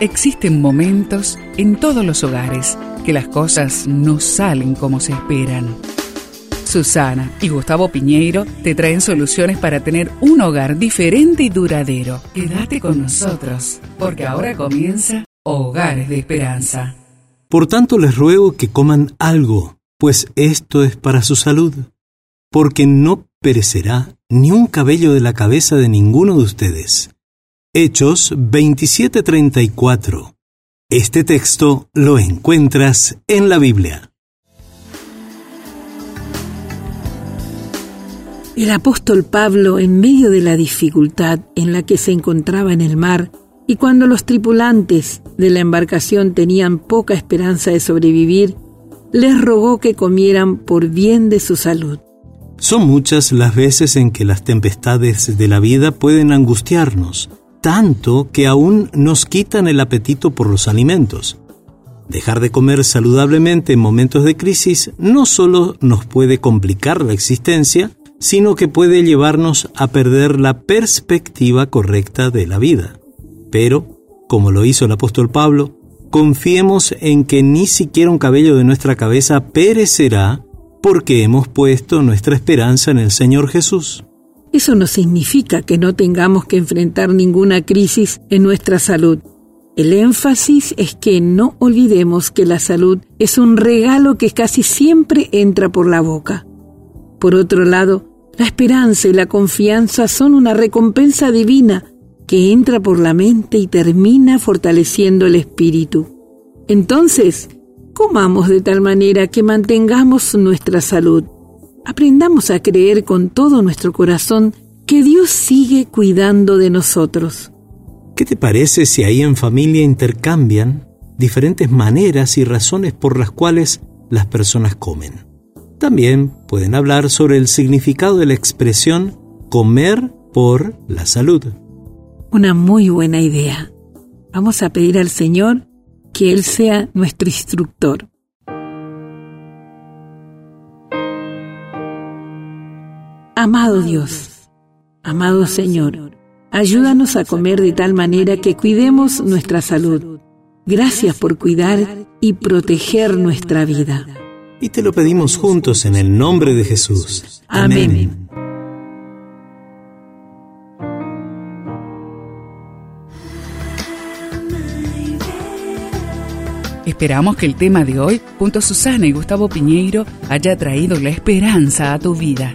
Existen momentos en todos los hogares que las cosas no salen como se esperan. Susana y Gustavo Piñeiro te traen soluciones para tener un hogar diferente y duradero. Quédate con nosotros, porque ahora comienza Hogares de Esperanza. Por tanto les ruego que coman algo, pues esto es para su salud, porque no perecerá ni un cabello de la cabeza de ninguno de ustedes. Hechos 27:34. Este texto lo encuentras en la Biblia. El apóstol Pablo, en medio de la dificultad en la que se encontraba en el mar, y cuando los tripulantes de la embarcación tenían poca esperanza de sobrevivir, les rogó que comieran por bien de su salud. Son muchas las veces en que las tempestades de la vida pueden angustiarnos, tanto que aún nos quitan el apetito por los alimentos. Dejar de comer saludablemente en momentos de crisis no solo nos puede complicar la existencia, sino que puede llevarnos a perder la perspectiva correcta de la vida. Pero, como lo hizo el apóstol Pablo, confiemos en que ni siquiera un cabello de nuestra cabeza perecerá porque hemos puesto nuestra esperanza en el Señor Jesús. Eso no significa que no tengamos que enfrentar ninguna crisis en nuestra salud. El énfasis es que no olvidemos que la salud es un regalo que casi siempre entra por la boca. Por otro lado, la esperanza y la confianza son una recompensa divina que entra por la mente y termina fortaleciendo el espíritu. Entonces, comamos de tal manera que mantengamos nuestra salud aprendamos a creer con todo nuestro corazón que Dios sigue cuidando de nosotros. ¿Qué te parece si ahí en familia intercambian diferentes maneras y razones por las cuales las personas comen? También pueden hablar sobre el significado de la expresión comer por la salud. Una muy buena idea. Vamos a pedir al Señor que Él sea nuestro instructor. Amado Dios, amado Señor, ayúdanos a comer de tal manera que cuidemos nuestra salud. Gracias por cuidar y proteger nuestra vida. Y te lo pedimos juntos en el nombre de Jesús. Amén. Esperamos que el tema de hoy, junto a Susana y Gustavo Piñeiro, haya traído la esperanza a tu vida.